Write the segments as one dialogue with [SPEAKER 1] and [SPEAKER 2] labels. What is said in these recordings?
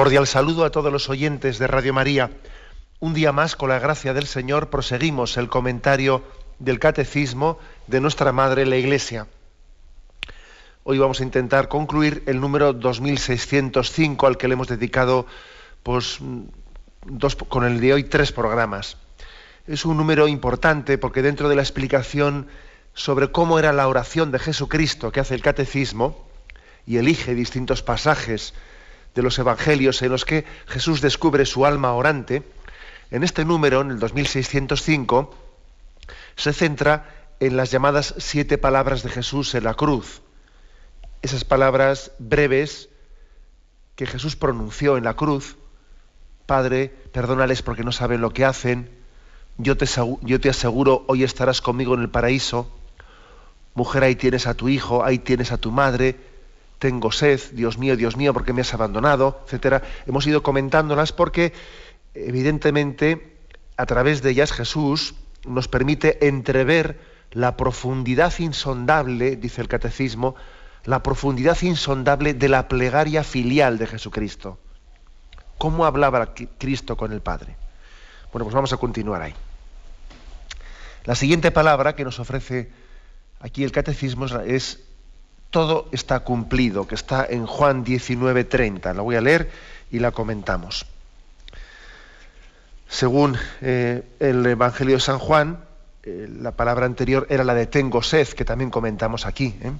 [SPEAKER 1] Cordial saludo a todos los oyentes de Radio María. Un día más, con la gracia del Señor, proseguimos el comentario del Catecismo de nuestra Madre la Iglesia. Hoy vamos a intentar concluir el número 2605 al que le hemos dedicado pues, con el de hoy tres programas. Es un número importante porque dentro de la explicación sobre cómo era la oración de Jesucristo que hace el Catecismo y elige distintos pasajes de los evangelios en los que Jesús descubre su alma orante, en este número, en el 2605, se centra en las llamadas siete palabras de Jesús en la cruz. Esas palabras breves que Jesús pronunció en la cruz, Padre, perdónales porque no saben lo que hacen, yo te, yo te aseguro, hoy estarás conmigo en el paraíso, mujer, ahí tienes a tu hijo, ahí tienes a tu madre, tengo sed, Dios mío, Dios mío, ¿por qué me has abandonado? etcétera. Hemos ido comentándolas porque, evidentemente, a través de ellas Jesús nos permite entrever la profundidad insondable, dice el catecismo, la profundidad insondable de la plegaria filial de Jesucristo. ¿Cómo hablaba Cristo con el Padre? Bueno, pues vamos a continuar ahí. La siguiente palabra que nos ofrece aquí el catecismo es todo está cumplido, que está en Juan 19:30. La voy a leer y la comentamos. Según eh, el Evangelio de San Juan, eh, la palabra anterior era la de tengo sed, que también comentamos aquí. ¿eh?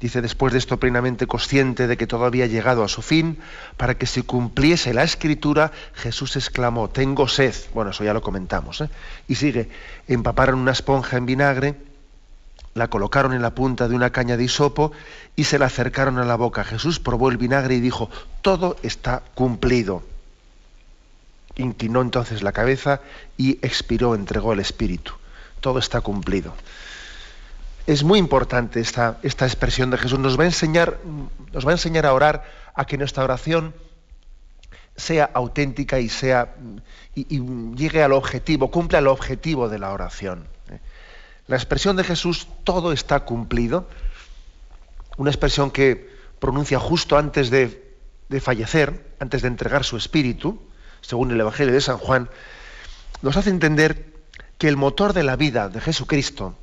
[SPEAKER 1] Dice, después de esto plenamente consciente de que todo había llegado a su fin, para que se cumpliese la escritura, Jesús exclamó, tengo sed. Bueno, eso ya lo comentamos. Y sigue, empaparon una esponja en vinagre, la colocaron en la punta de una caña de hisopo y se la acercaron a la boca. Jesús probó el vinagre y dijo, todo está cumplido. Inclinó entonces la cabeza y expiró, entregó el espíritu. Todo está cumplido. Es muy importante esta, esta expresión de Jesús. Nos va, a enseñar, nos va a enseñar a orar a que nuestra oración sea auténtica y sea y llegue al objetivo, cumpla el objetivo de la oración. La expresión de Jesús, todo está cumplido, una expresión que pronuncia justo antes de, fallecer, antes de entregar su espíritu, según el Evangelio de San Juan, nos hace entender que el motor de la vida de Jesucristo,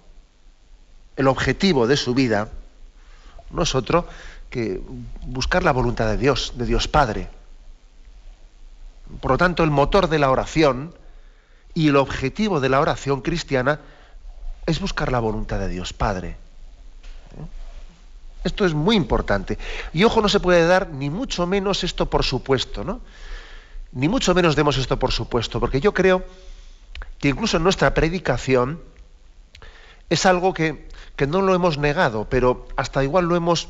[SPEAKER 1] el objetivo de su vida, no es otro que buscar la voluntad de Dios, de Dios Padre. Por lo tanto, el motor de la oración y el objetivo de la oración cristiana es buscar la voluntad de Dios Padre. Esto es muy importante. Y ojo, no se puede dar ni mucho menos esto por supuesto, ¿no? Ni mucho menos demos esto por supuesto, porque yo creo que incluso en nuestra predicación es algo que, que no lo hemos negado, pero hasta igual lo hemos,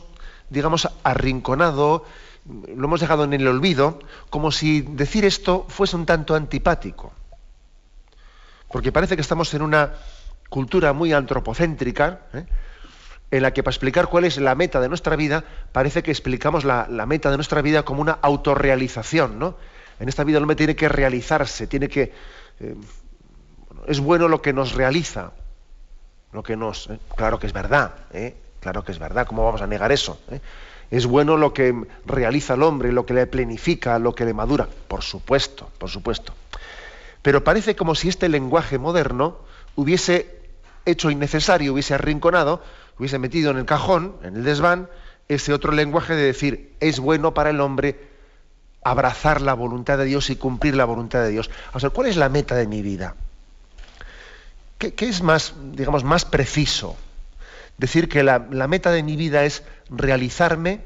[SPEAKER 1] digamos, arrinconado, lo hemos dejado en el olvido, como si decir esto fuese un tanto antipático. Porque parece que estamos en una cultura muy antropocéntrica, ¿eh? en la que para explicar cuál es la meta de nuestra vida, parece que explicamos la, meta de nuestra vida como una autorrealización. ¿no? En esta vida el hombre tiene que realizarse, tiene que... Eh, es bueno lo que nos realiza, lo que nos... ¿eh? claro que es verdad, claro que es verdad, ¿cómo vamos a negar eso? Es bueno lo que realiza el hombre, lo que le planifica, lo que le madura, por supuesto, por supuesto. Pero parece como si este lenguaje moderno hubiese hecho innecesario, hubiese arrinconado, hubiese metido en el cajón, en el desván, ese otro lenguaje de decir, es bueno para el hombre abrazar la voluntad de Dios y cumplir la voluntad de Dios. O sea, ¿cuál es la meta de mi vida? ¿Qué, es más, digamos, más preciso? Decir que la, meta de mi vida es realizarme.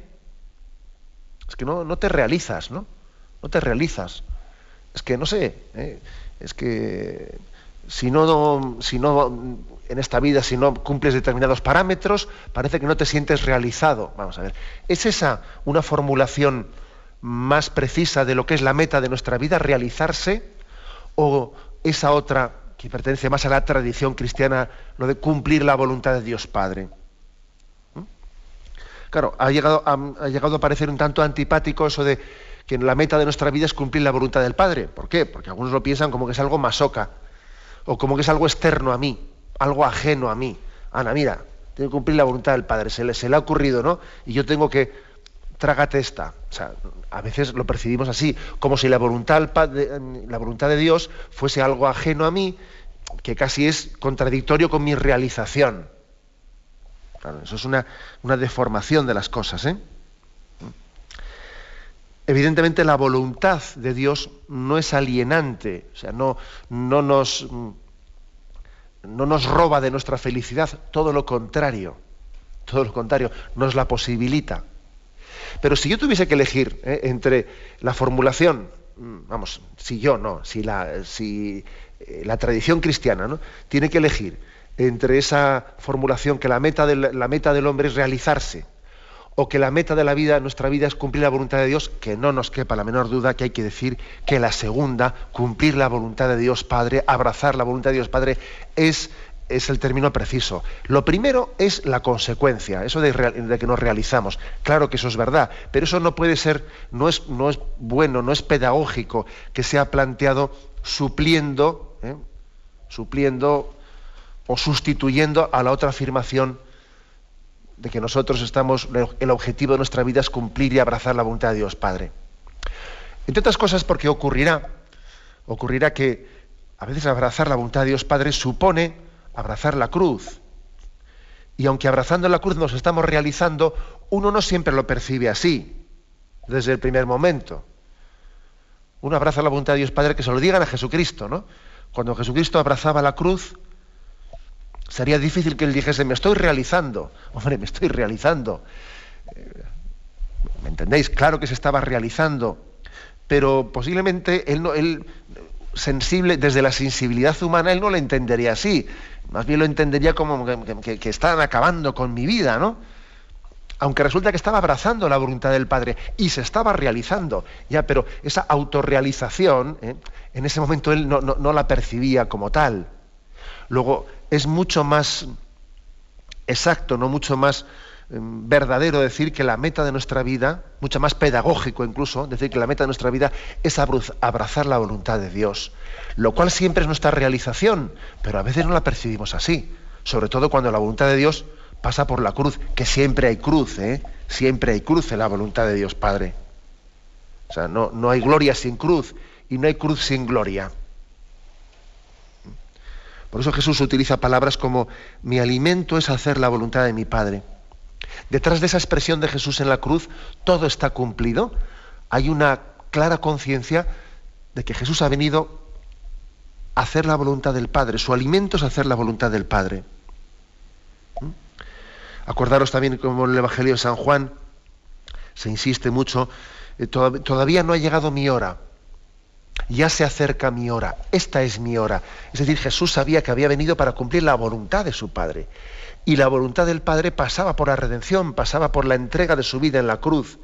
[SPEAKER 1] Es que no, no, te realizas, ¿no? No te realizas. Es que no sé, ¿eh? es que si no, en esta vida, si no cumples determinados parámetros, parece que no te sientes realizado. Vamos a ver, ¿es esa una formulación más precisa de lo que es la meta de nuestra vida, realizarse, o esa otra que pertenece más a la tradición cristiana, lo de cumplir la voluntad de Dios Padre. ¿Mm? Claro, ha llegado, ha, llegado a parecer un tanto antipático eso de que la meta de nuestra vida es cumplir la voluntad del Padre. ¿Por qué? Porque algunos lo piensan como que es algo masoca, o como que es algo externo a mí, algo ajeno a mí. Ana, mira, tengo que cumplir la voluntad del Padre, se le, ha ocurrido, ¿no? Y yo tengo que, trágate esta. O sea, a veces lo percibimos así, como si la voluntad, de Dios fuese algo ajeno a mí, que casi es contradictorio con mi realización. Claro, eso es una, deformación de las cosas. ¿eh? Evidentemente la voluntad de Dios no es alienante, o sea, no, no, nos, no nos roba de nuestra felicidad, todo lo contrario, todo lo contrario, nos la posibilita. Pero si yo tuviese que elegir ¿eh? entre la formulación, mm, vamos, si yo no, si la, si, eh, la tradición cristiana ¿no? tiene que elegir entre esa formulación que la meta, la meta del hombre es realizarse, o que la meta de la vida, nuestra vida es cumplir la voluntad de Dios, que no nos quepa la menor duda que hay que decir que la segunda, cumplir la voluntad de Dios Padre, abrazar la voluntad de Dios Padre, es es el término preciso. Lo primero es la consecuencia, eso de, que nos realizamos. Claro que eso es verdad, pero eso no puede ser, no es, no es bueno, no es pedagógico que sea planteado supliendo, ¿eh? supliendo o sustituyendo a la otra afirmación de que nosotros estamos, el objetivo de nuestra vida es cumplir y abrazar la voluntad de Dios Padre. Entre otras cosas porque ocurrirá, ocurrirá que a veces abrazar la voluntad de Dios Padre supone abrazar la cruz. Y aunque abrazando la cruz nos estamos realizando, uno no siempre lo percibe así, desde el primer momento. Uno abraza la voluntad de Dios Padre que se lo digan a Jesucristo, ¿no? Cuando Jesucristo abrazaba la cruz, sería difícil que él dijese, me estoy realizando. Hombre, me estoy realizando. Eh, ¿Me entendéis? Claro que se estaba realizando, pero posiblemente él, no, sensible, desde la sensibilidad humana, él no lo entendería así. Más bien lo entendería como que, están acabando con mi vida, ¿no? Aunque resulta que estaba abrazando la voluntad del Padre y se estaba realizando, ya, pero esa autorrealización, ¿eh? en ese momento él no la percibía como tal. Luego, es mucho más exacto, no mucho más Em, verdadero decir que la meta de nuestra vida, mucho más pedagógico incluso, decir que la meta de nuestra vida es abrazar la voluntad de Dios, lo cual siempre es nuestra realización, pero a veces no la percibimos así, sobre todo cuando la voluntad de Dios pasa por la cruz, que siempre hay cruz, ¿eh? siempre hay cruz en la voluntad de Dios Padre. O sea, no, no hay gloria sin cruz y no hay cruz sin gloria. Por eso Jesús utiliza palabras como mi alimento es hacer la voluntad de mi Padre. Detrás de esa expresión de Jesús en la cruz, todo está cumplido. Hay una clara conciencia de que Jesús ha venido a hacer la voluntad del Padre. Su alimento es hacer la voluntad del Padre. ¿Mm? Acordaros también como en el Evangelio de San Juan se insiste mucho, eh, todavía no ha llegado mi hora, ya se acerca mi hora, esta es mi hora. Es decir, Jesús sabía que había venido para cumplir la voluntad de su Padre. Y la voluntad del Padre pasaba por la redención, pasaba por la entrega de su vida en la cruz.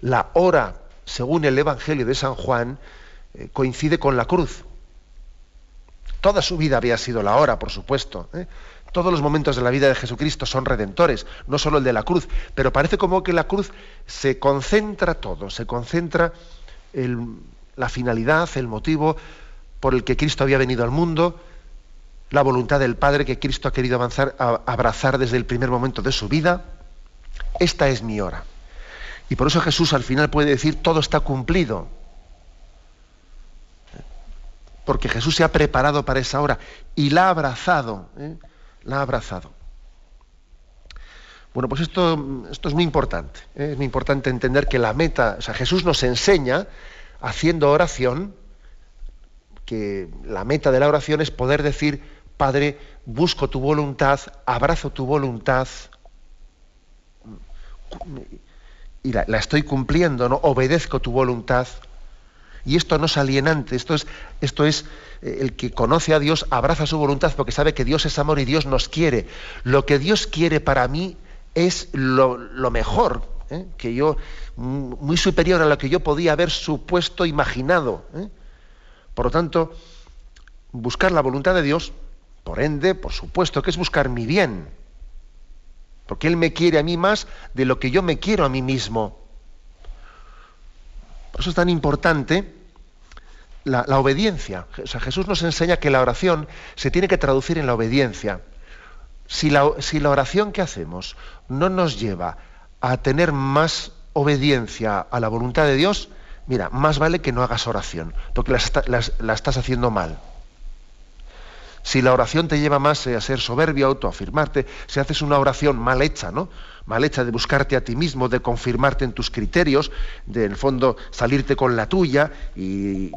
[SPEAKER 1] La hora, según el Evangelio de San Juan, eh, coincide con la cruz. Toda su vida había sido la hora, por supuesto. ¿eh? Todos los momentos de la vida de Jesucristo son redentores, no solo el de la cruz, pero parece como que la cruz se concentra todo, se concentra la finalidad, el motivo por el que Cristo había venido al mundo, la voluntad del Padre que Cristo ha querido avanzar, abrazar desde el primer momento de su vida. Esta es mi hora. Y por eso Jesús al final puede decir, todo está cumplido. Porque Jesús se ha preparado para esa hora y la ha abrazado. ¿eh? La ha abrazado. Bueno, pues esto, esto es muy importante. ¿eh? Es muy importante entender que la meta, o sea, Jesús nos enseña, haciendo oración, que la meta de la oración es poder decir, Padre, busco tu voluntad, abrazo tu voluntad y la, estoy cumpliendo, ¿no? Obedezco tu voluntad. Y esto no es alienante, esto es, esto es eh, el que conoce a Dios, abraza su voluntad porque sabe que Dios es amor y Dios nos quiere. Lo que Dios quiere para mí es lo, lo mejor ¿eh? que yo mm, muy superior a lo que yo podía haber supuesto, imaginado. ¿eh? Por lo tanto, buscar la voluntad de Dios, por ende, por supuesto, que es buscar mi bien, porque Él me quiere a mí más de lo que yo me quiero a mí mismo. Por eso es tan importante la, obediencia. Jesús nos enseña que la oración se tiene que traducir en la obediencia. Si la, si la oración que hacemos no nos lleva a tener más obediencia a la voluntad de Dios, mira, más vale que no hagas oración, porque la, estás haciendo mal. Si la oración te lleva más a ser soberbio, autoafirmarte, si haces una oración mal hecha, ¿no? Mal hecha de buscarte a ti mismo, de confirmarte en tus criterios, de en el fondo salirte con la tuya y, ¿eh?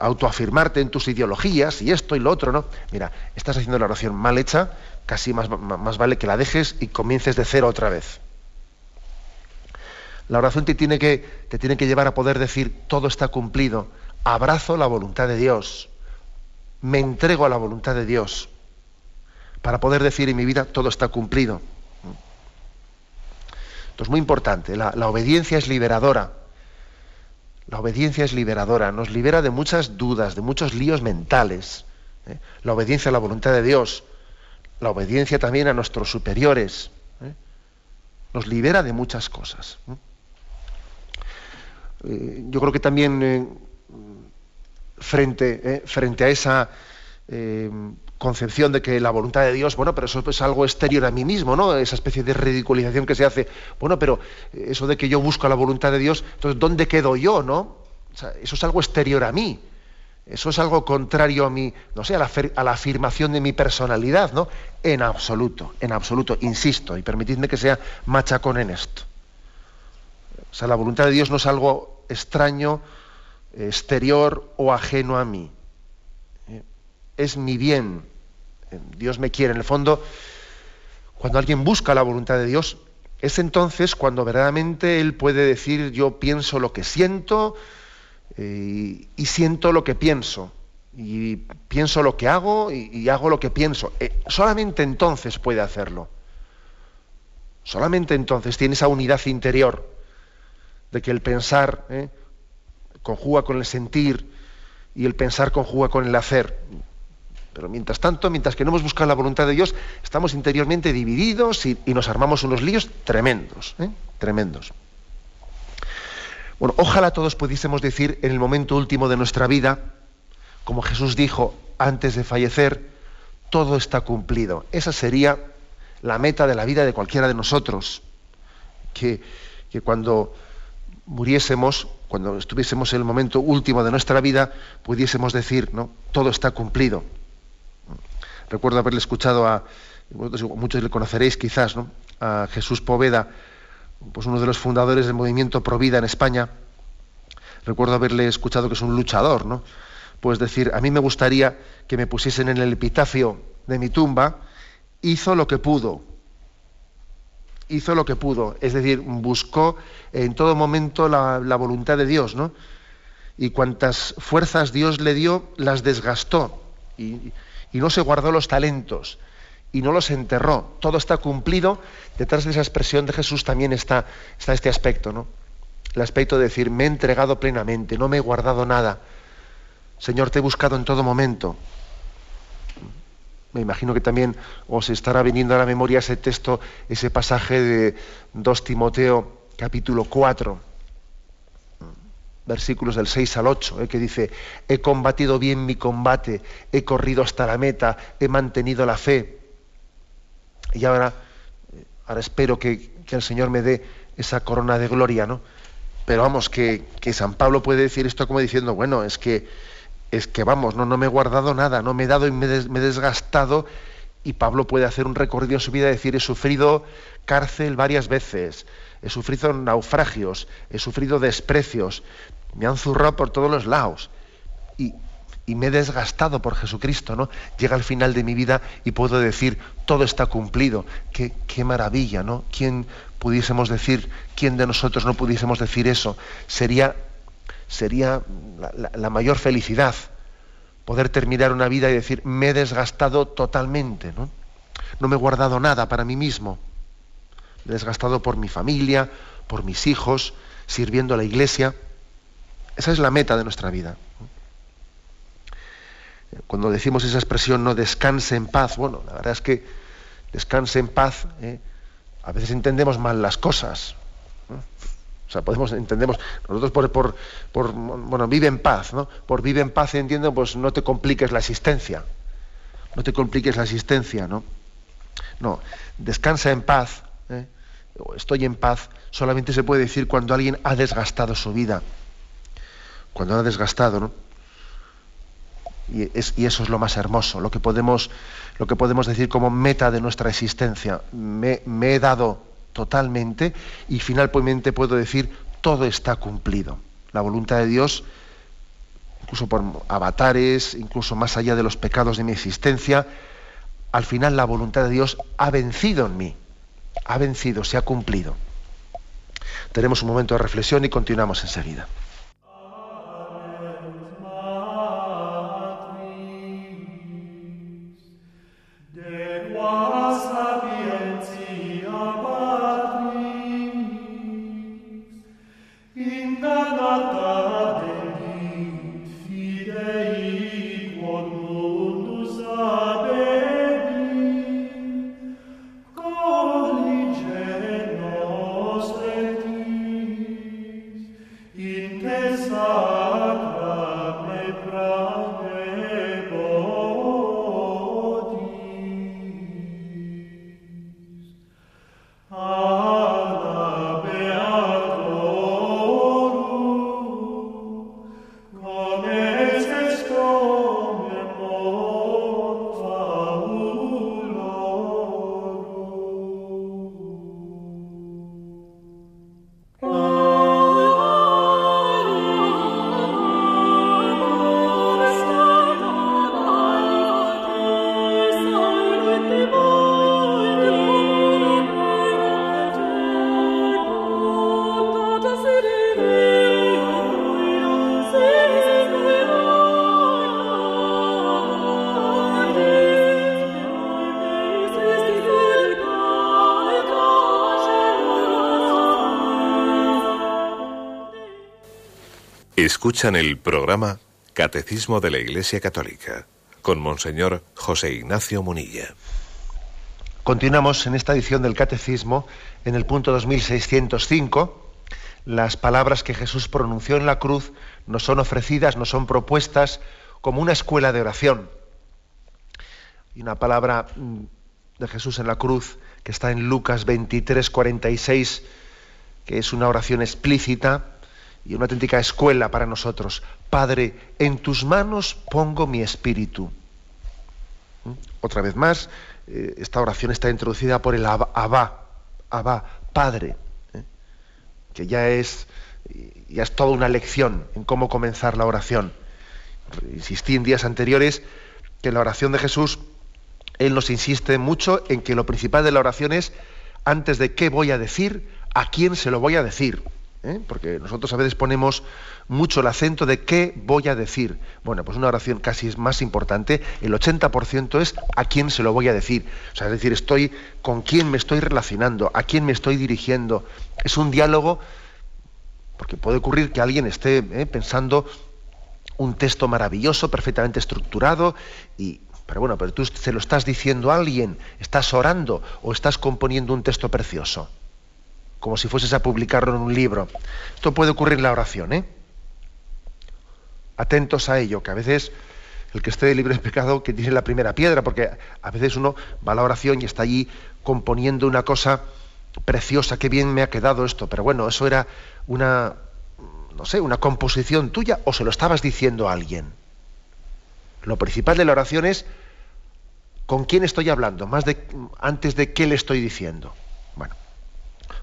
[SPEAKER 1] autoafirmarte en tus ideologías y esto y lo otro, ¿no? Mira, estás haciendo la oración mal hecha, casi más, más vale que la dejes y comiences de cero otra vez. La oración te tiene, que, te tiene que llevar a poder decir, todo está cumplido, abrazo la voluntad de Dios, me entrego a la voluntad de Dios, para poder decir en mi vida, todo está cumplido. Esto es muy importante, la, obediencia es liberadora. La obediencia es liberadora, nos libera de muchas dudas, de muchos líos mentales. ¿eh? La obediencia a la voluntad de Dios, la obediencia también a nuestros superiores, ¿eh? nos libera de muchas cosas. ¿eh? Eh, yo creo que también eh, frente, eh, frente a esa concepción de que la voluntad de Dios, bueno, pero eso es algo exterior a mí mismo, ¿no? Esa especie de ridiculización que se hace, bueno, pero eso de que yo busco la voluntad de Dios, entonces, ¿dónde quedo yo, no? eso es algo exterior a mí. Eso es algo contrario a mi, no sé, a la, a la, afirmación de mi personalidad, ¿no? En absoluto, en absoluto, insisto, y permitidme que sea machacón en esto. O sea, la voluntad de Dios no es algo extraño, exterior o ajeno a mí. ¿Eh? Es mi bien. Dios me quiere. En el fondo, cuando alguien busca la voluntad de Dios, es entonces cuando verdaderamente Él puede decir yo pienso lo que siento eh, y siento lo que pienso. Y pienso lo que hago y, hago lo que pienso. Eh, solamente entonces puede hacerlo. Solamente entonces tiene esa unidad interior de que el pensar ¿eh? conjuga con el sentir y el pensar conjuga con el hacer. Pero mientras tanto, mientras que no hemos buscado la voluntad de Dios, estamos interiormente divididos y, nos armamos unos líos tremendos, ¿eh? tremendos. Bueno, ojalá todos pudiésemos decir en el momento último de nuestra vida, como Jesús dijo antes de fallecer, todo está cumplido. Esa sería la meta de la vida de cualquiera de nosotros. Que, que cuando muriésemos, cuando estuviésemos en el momento último de nuestra vida, pudiésemos decir, ¿no? Todo está cumplido. Recuerdo haberle escuchado a, muchos le conoceréis quizás, ¿no? A Jesús Poveda, pues uno de los fundadores del movimiento Provida en España. Recuerdo haberle escuchado que es un luchador, ¿no? Pues decir, a mí me gustaría que me pusiesen en el epitafio de mi tumba, hizo lo que pudo, hizo lo que pudo, es decir, buscó en todo momento la, voluntad de Dios, ¿no? Y cuantas fuerzas Dios le dio, las desgastó y, no se guardó los talentos y no los enterró. Todo está cumplido. Detrás de esa expresión de Jesús también está, está este aspecto, ¿no? El aspecto de decir, me he entregado plenamente, no me he guardado nada. Señor, te he buscado en todo momento me imagino que también os estará viniendo a la memoria ese texto, ese pasaje de 2 Timoteo capítulo 4, versículos del 6 al 8, eh, que dice, he combatido bien mi combate, he corrido hasta la meta, he mantenido la fe. Y ahora, ahora espero que, el Señor me dé esa corona de gloria, ¿no? Pero vamos, que, que San Pablo puede decir esto como diciendo, bueno, es que es que vamos, no, no me he guardado nada, no me he dado y me, he desgastado. Y Pablo puede hacer un recorrido en su vida y decir, he sufrido cárcel varias veces, he sufrido naufragios, he sufrido desprecios, me han zurrado por todos los lados. Y, me he desgastado por Jesucristo, ¿no? Llega al final de mi vida y puedo decir, todo está cumplido. Qué, qué maravilla, ¿no? ¿Quién pudiésemos decir, quién de nosotros no pudiésemos decir eso? Sería sería la, mayor felicidad, poder terminar una vida y decir, me he desgastado totalmente, ¿no? No me he guardado nada para mí mismo. desgastado por mi familia, por mis hijos, sirviendo a la iglesia. Esa es la meta de nuestra vida. Cuando decimos esa expresión, no descanse en paz, bueno, la verdad es que descanse en paz, ¿eh? a veces entendemos mal las cosas. O sea, podemos, entendemos, nosotros por, por, por, bueno, vive en paz, ¿no? Por vive en paz entiendo, pues no te compliques la existencia. No te compliques la existencia, ¿no? No, descansa en paz, ¿eh? estoy en paz, solamente se puede decir cuando alguien ha desgastado su vida. Cuando ha desgastado, ¿no? Y, eso es lo más hermoso, lo que podemos, lo que podemos decir como meta de nuestra existencia. Me, he dado totalmente y finalmente puedo decir todo está cumplido. La voluntad de Dios, incluso por avatares, incluso más allá de los pecados de mi existencia, al final la voluntad de Dios ha vencido en mí, ha vencido, se ha cumplido. Tenemos un momento de reflexión y continuamos enseguida.
[SPEAKER 2] Escuchan el programa Catecismo de la Iglesia Católica con Monseñor José Ignacio Munilla.
[SPEAKER 1] Continuamos en esta edición del Catecismo en el punto 2605. Las palabras que Jesús pronunció en la cruz nos son ofrecidas, nos son propuestas como una escuela de oración. Y una palabra mm, de Jesús en la cruz que está en Lucas 23, 46, que es una oración explícita y una auténtica escuela para nosotros. Padre, en tus manos pongo mi espíritu. ¿Mm? Otra vez más, eh, esta oración está introducida por el Abba, Abba, Padre, ¿eh? que ya es, ya es toda una lección en cómo comenzar la oración. Insistí en días anteriores que la oración de Jesús, Él nos insiste mucho en que lo principal de la oración es, antes de qué voy a decir, a quién se lo voy a decir. ¿Eh? porque nosotros a veces ponemos mucho el acento de qué voy a decir. Bueno, pues una oración casi es más importante, el 80% es a quién se lo voy a decir. O sea, es decir, estoy con quién me estoy relacionando, a quién me estoy dirigiendo. Es un diálogo, porque puede ocurrir que alguien esté ¿eh? pensando un texto maravilloso, perfectamente estructurado, y, pero bueno, pero tú se lo estás diciendo a alguien, estás orando o estás componiendo un texto precioso como si fueses a publicarlo en un libro. Esto puede ocurrir en la oración, ¿eh? Atentos a ello, que a veces el que esté libre de pecado que tiene la primera piedra, porque a veces uno va a la oración y está allí componiendo una cosa preciosa, qué bien me ha quedado esto, pero bueno, eso era una, no sé, una composición tuya o se lo estabas diciendo a alguien. Lo principal de la oración es con quién estoy hablando, más de antes de qué le estoy diciendo. Bueno.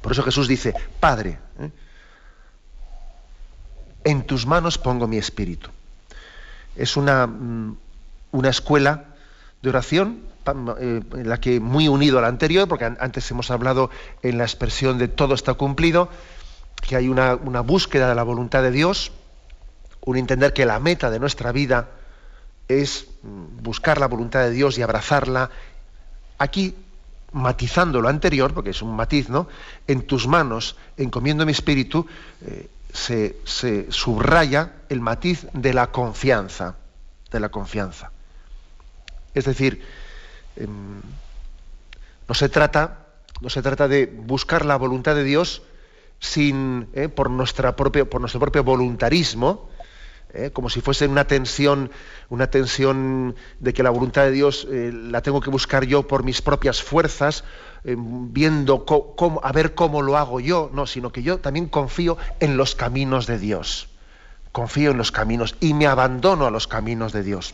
[SPEAKER 1] Por eso Jesús dice, Padre, ¿eh? en tus manos pongo mi espíritu. Es una, mm, una escuela de oración eh, en la que muy unido a la anterior, porque antes hemos hablado en la expresión de todo está cumplido, que hay una, una búsqueda de la voluntad de Dios, un entender que la meta de nuestra vida es mm, buscar la voluntad de Dios y abrazarla. Aquí matizando lo anterior, porque es un matiz, ¿no? En tus manos, encomiendo mi espíritu, eh, se, subraya el matiz de la confianza, de la confianza. Es decir, em, no se trata, no se trata de buscar la voluntad de Dios sin, eh, por, nuestra por nuestro propio voluntarismo, ¿eh? como si fuese una tensión, una tensión de que la voluntad de Dios eh, la tengo que buscar yo por mis propias fuerzas, eh, viendo cómo, a ver cómo lo hago yo, no, sino que yo también confío en los caminos de Dios. Confío en los caminos y me abandono a los caminos de Dios.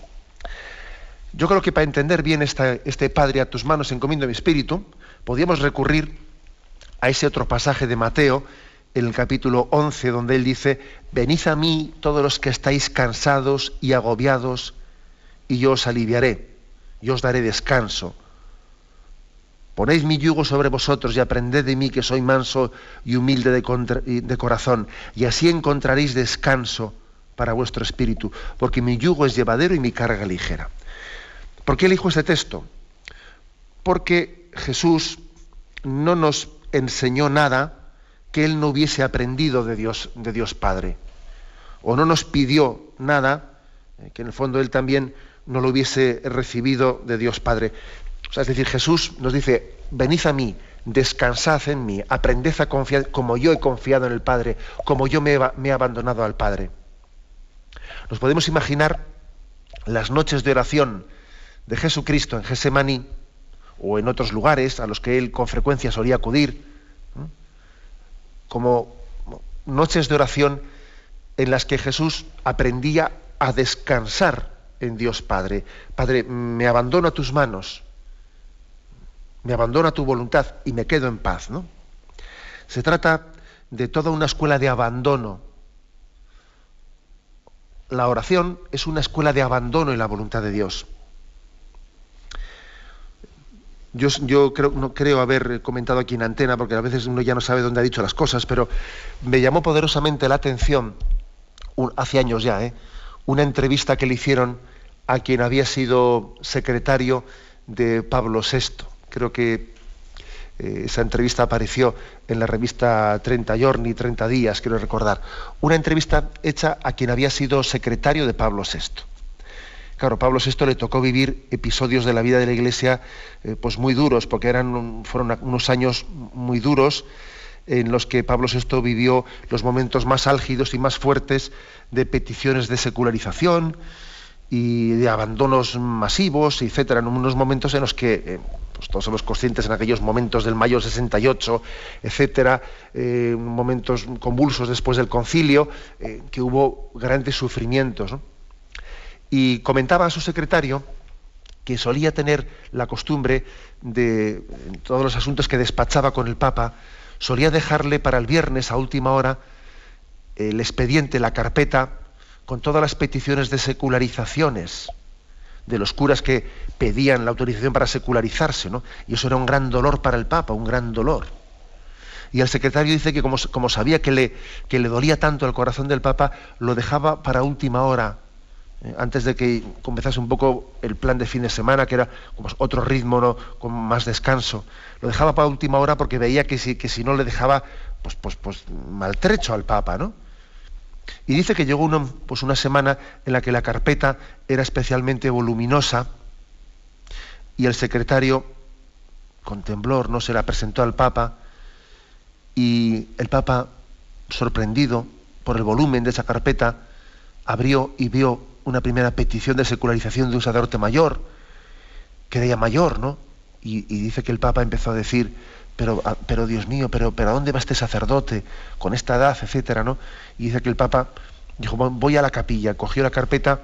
[SPEAKER 1] Yo creo que para entender bien este Padre a tus manos encomiendo mi espíritu, podríamos recurrir a ese otro pasaje de Mateo en el capítulo 11, donde él dice, venid a mí todos los que estáis cansados y agobiados, y yo os aliviaré, y os daré descanso. Ponéis mi yugo sobre vosotros y aprended de mí que soy manso y humilde de, de corazón, y así encontraréis descanso para vuestro espíritu, porque mi yugo es llevadero y mi carga ligera. ¿Por qué elijo este texto? Porque Jesús no nos enseñó nada que él no hubiese aprendido de Dios, de Dios Padre. O no nos pidió nada eh, que en el fondo él también no lo hubiese recibido de Dios Padre. O sea, es decir, Jesús nos dice, venid a mí, descansad en mí, aprended a confiar como yo he confiado en el Padre, como yo me he, abandonado al Padre. Nos podemos imaginar las noches de oración de Jesucristo en Gesemaní o en otros lugares a los que él con frecuencia solía acudir, como noches de oración en las que Jesús aprendía a descansar en Dios Padre. Padre, me abandono a tus manos, me abandono a tu voluntad y me quedo en paz. ¿no? Se trata de toda una escuela de abandono. La oración es una escuela de abandono en la voluntad de Dios. Yo, creo, no creo haber comentado aquí en antena, porque a veces uno ya no sabe dónde ha dicho las cosas, pero me llamó poderosamente la atención, hace años ya, ¿eh? una entrevista que le hicieron a quien había sido secretario de Pablo VI. Creo que eh, esa entrevista apareció en la revista 30 Giorni, 30 días, quiero recordar. Una entrevista hecha a quien había sido secretario de Pablo VI. Claro, Pablo VI le tocó vivir episodios de la vida de la Iglesia eh, pues muy duros, porque eran, fueron unos años muy duros en los que Pablo VI vivió los momentos más álgidos y más fuertes de peticiones de secularización y de abandonos masivos, etcétera, en unos momentos en los que eh, pues todos somos conscientes en aquellos momentos del mayo 68, etcétera, eh, momentos convulsos después del concilio, que hubo grandes sufrimientos. Y comentaba a su secretario que solía tener la costumbre de, en todos los asuntos que despachaba con el Papa, solía dejarle para el viernes a última hora el expediente, la carpeta, con todas las peticiones de secularizaciones de los curas que pedían la autorización para secularizarse, ¿no? Y eso era un gran dolor para el Papa, un gran dolor. Y el secretario dice que como, sabía que le, que le dolía tanto el corazón del Papa, lo dejaba para última hora antes de que comenzase un poco el plan de fin de semana, que era como otro ritmo, ¿no? con más descanso. Lo dejaba para última hora porque veía que si, que si no le dejaba pues, pues, pues maltrecho al Papa, ¿no? Y dice que llegó pues una semana en la que la carpeta era especialmente voluminosa y el secretario, con temblor, no se la presentó al Papa y el Papa, sorprendido por el volumen de esa carpeta, abrió y vio una primera petición de secularización de un sacerdote mayor, que era ya mayor, ¿no? Y, dice que el Papa empezó a decir, pero, ah, pero Dios mío, pero, pero ¿a dónde va este sacerdote con esta edad, etcétera, ¿no? Y dice que el Papa dijo, voy a la capilla, cogió la carpeta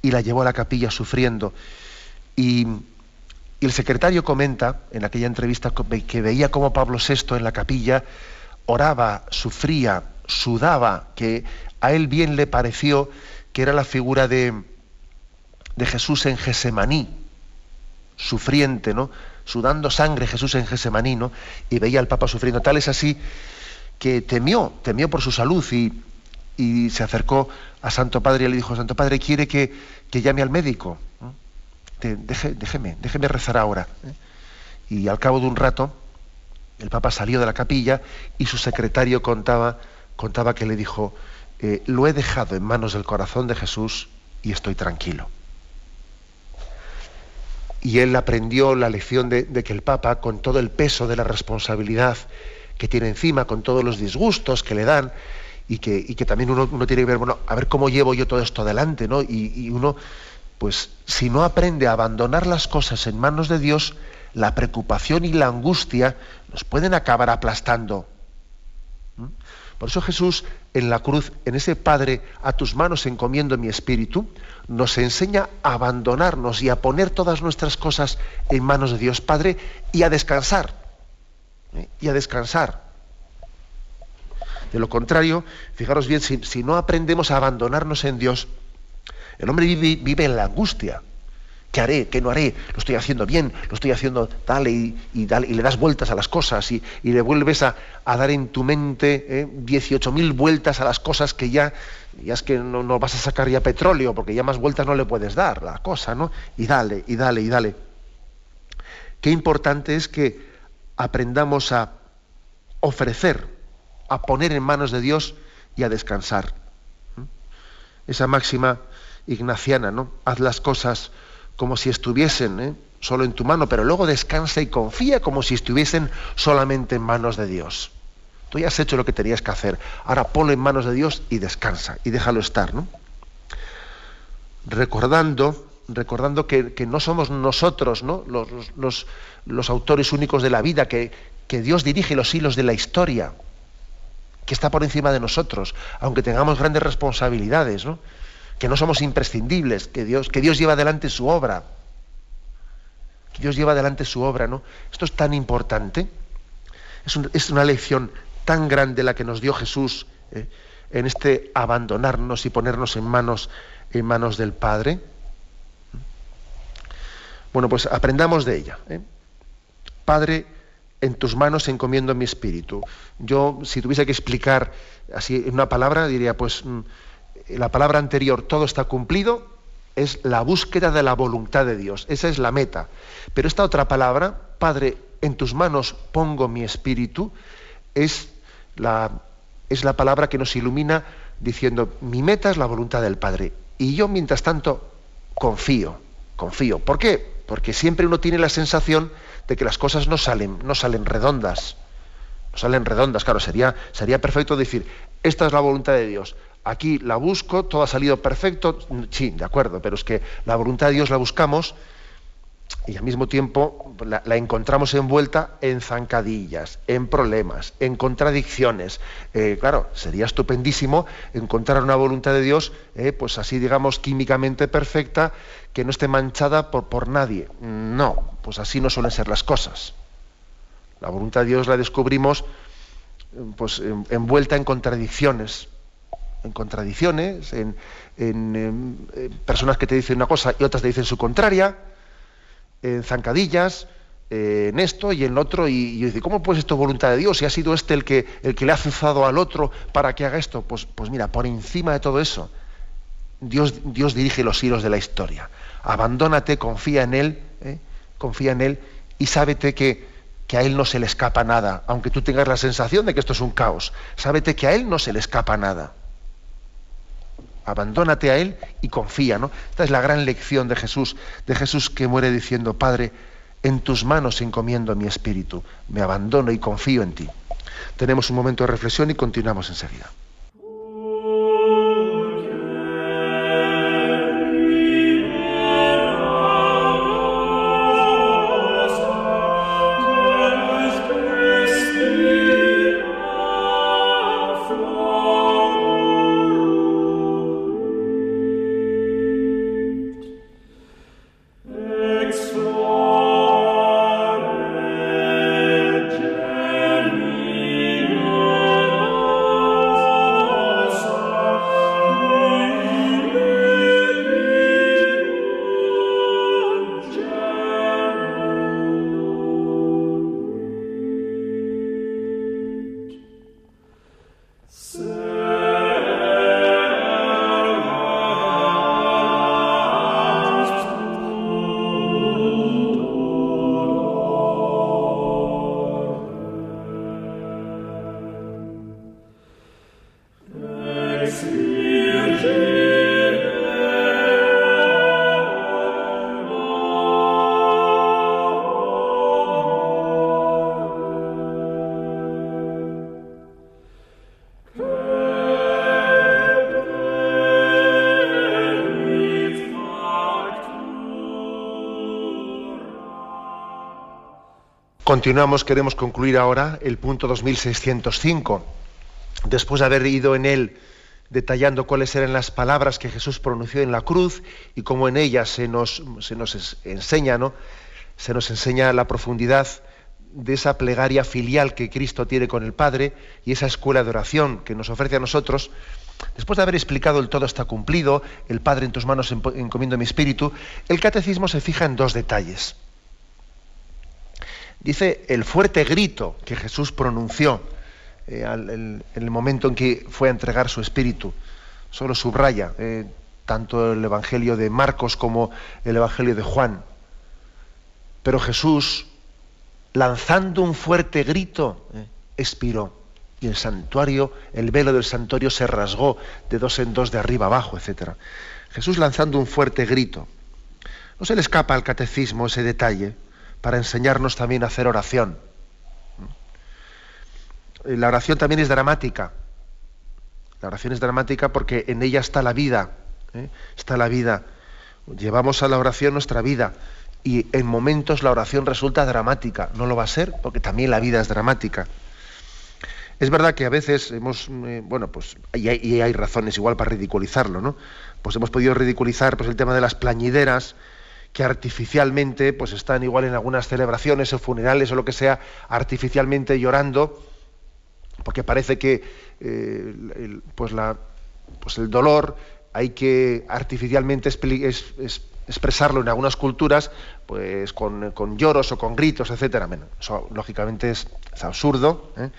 [SPEAKER 1] y la llevó a la capilla sufriendo. Y, y el secretario comenta en aquella entrevista que veía cómo Pablo VI en la capilla oraba, sufría, sudaba, que a él bien le pareció que era la figura de, de Jesús en Gesemaní, sufriente, ¿no? Sudando sangre Jesús en Gesemaní, ¿no? Y veía al Papa sufriendo. Tal es así que temió, temió por su salud y, y se a Santo Padre y le dijo, Santo Padre, ¿quiere que, que llame al médico? déjeme, déjeme rezar ahora. ¿eh? Y al cabo de un rato, el Papa salió de la capilla y su secretario contaba, contaba que le dijo, eh, lo he dejado en manos del corazón de Jesús y estoy tranquilo. Y él aprendió la lección de, que el Papa, con todo el peso de la responsabilidad que tiene encima, con todos los disgustos que le dan, y que, también uno, tiene que ver, bueno, a ver cómo llevo yo todo esto adelante, ¿no? Y, y, uno, pues, si no aprende a abandonar las cosas en manos de Dios, la preocupación y la angustia nos pueden acabar aplastando. Por eso Jesús en la cruz, en ese Padre, a tus manos encomiendo mi espíritu, nos enseña a abandonarnos y a poner todas nuestras cosas en manos de Dios Padre y a descansar. ¿eh? Y a descansar. De lo contrario, fijaros bien, si, no aprendemos a abandonarnos en Dios, el hombre vive en la angustia. ¿Qué haré? ¿Qué no haré? ¿Lo estoy haciendo bien? ¿Lo estoy haciendo tal y, y, y le das vueltas a las cosas y, le vuelves a, dar en tu mente ¿eh? 18.000 vueltas a las cosas que ya, ya es que no, no, vas a sacar ya petróleo porque ya más vueltas no le puedes dar la cosa, ¿no? Y dale, y dale, y dale. Qué importante es que aprendamos a ofrecer, a poner en manos de Dios y a descansar. Esa máxima ignaciana, ¿no? Haz las cosas como si estuviesen ¿eh? solo en tu mano, pero luego descansa y confía como si estuviesen solamente en manos de Dios. Tú ya has hecho lo que tenías que hacer, ahora ponlo en manos de Dios y descansa y déjalo estar, ¿no? Recordando, recordando que, no somos nosotros ¿no? Los, los, los, autores únicos de la vida, que, que Dios dirige los hilos de la historia, que está por encima de nosotros, aunque tengamos grandes responsabilidades, ¿no? Que no somos imprescindibles, que Dios, que Dios lleva adelante su obra. Que Dios lleva adelante su obra, ¿no? Esto es tan importante. Es, una lección tan grande la que nos dio Jesús ¿eh? en este abandonarnos y ponernos en manos, en manos del Padre. Bueno, pues aprendamos de ella. ¿eh? Padre, en tus manos encomiendo mi espíritu. Yo, si tuviese que explicar así en una palabra, diría, pues mm, la palabra anterior, todo está cumplido, es la búsqueda de la voluntad de Dios. Esa es la meta. Pero esta otra palabra, Padre, en tus manos pongo mi espíritu, es la, es la palabra que nos ilumina diciendo, mi meta es la voluntad del Padre. Y yo, mientras tanto, confío, confío. ¿Por qué? Porque siempre uno tiene la sensación de que las cosas no salen, no salen redondas. No salen redondas, claro, sería, sería perfecto decir, esta es la voluntad de Dios aquí la busco, todo ha salido perfecto, sí, de acuerdo, pero es que la voluntad de Dios la buscamos y al mismo tiempo la, encontramos envuelta en zancadillas, en problemas, en contradicciones. Eh, claro, sería estupendísimo encontrar una voluntad de Dios, eh, pues así digamos, químicamente perfecta, que no esté manchada por, por nadie. No, pues así no suelen ser las cosas. La voluntad de Dios la descubrimos pues, envuelta en contradicciones, en contradicciones, en, personas que te dicen una cosa y otras te dicen su contraria, en zancadillas, eh, en esto y en lo otro, y, yo dice, ¿cómo pues esto es voluntad de Dios? Si ha sido este el que, el que le ha azuzado al otro para que haga esto, pues, pues mira, por encima de todo eso, Dios, Dios dirige los hilos de la historia. Abandónate, confía en Él, ¿eh? confía en Él y sábete que, que a Él no se le escapa nada, aunque tú tengas la sensación de que esto es un caos. Sábete que a Él no se le escapa nada abandónate a Él y confía, ¿no? Esta es la gran lección de Jesús, de Jesús que muere diciendo, Padre, en tus manos encomiendo mi espíritu, me abandono y confío en ti. Tenemos un momento de reflexión y continuamos enseguida. Continuamos, queremos concluir ahora el punto 2605. Después de haber ido en él detallando cuáles eran las palabras que Jesús pronunció en la cruz y cómo en ellas se nos, se nos enseña, ¿no? Se nos enseña la profundidad de esa plegaria filial que Cristo tiene con el Padre y esa escuela de oración que nos ofrece a nosotros. Después de haber explicado el todo está cumplido, el Padre en tus manos encomiendo mi espíritu, el catecismo se fija en dos detalles. Dice el fuerte grito que Jesús pronunció eh, en el momento en que fue a entregar su espíritu. Solo subraya eh, tanto el Evangelio de Marcos como el Evangelio de Juan. Pero Jesús, lanzando un fuerte grito, eh, expiró. Y el santuario, el velo del santuario se rasgó de dos en dos, de arriba abajo, etc. Jesús lanzando un fuerte grito. No se le escapa al catecismo ese detalle para enseñarnos también a hacer oración. La oración también es dramática. La oración es dramática porque en ella está la vida. ¿eh? Está la vida. Llevamos a la oración nuestra vida y en momentos la oración resulta dramática. No lo va a ser porque también la vida es dramática. Es verdad que a veces hemos, eh, bueno, pues, y hay, razones igual para ridiculizarlo, ¿no? Pues hemos podido ridiculizar pues, el tema de las plañideras, que artificialmente pues están igual en algunas celebraciones o funerales o lo que sea, artificialmente llorando, porque parece que eh, el, pues la, pues el dolor hay que artificialmente expresarlo en algunas culturas pues con, lloros o con gritos, etcétera. eso lógicamente es, absurdo, ¿eh?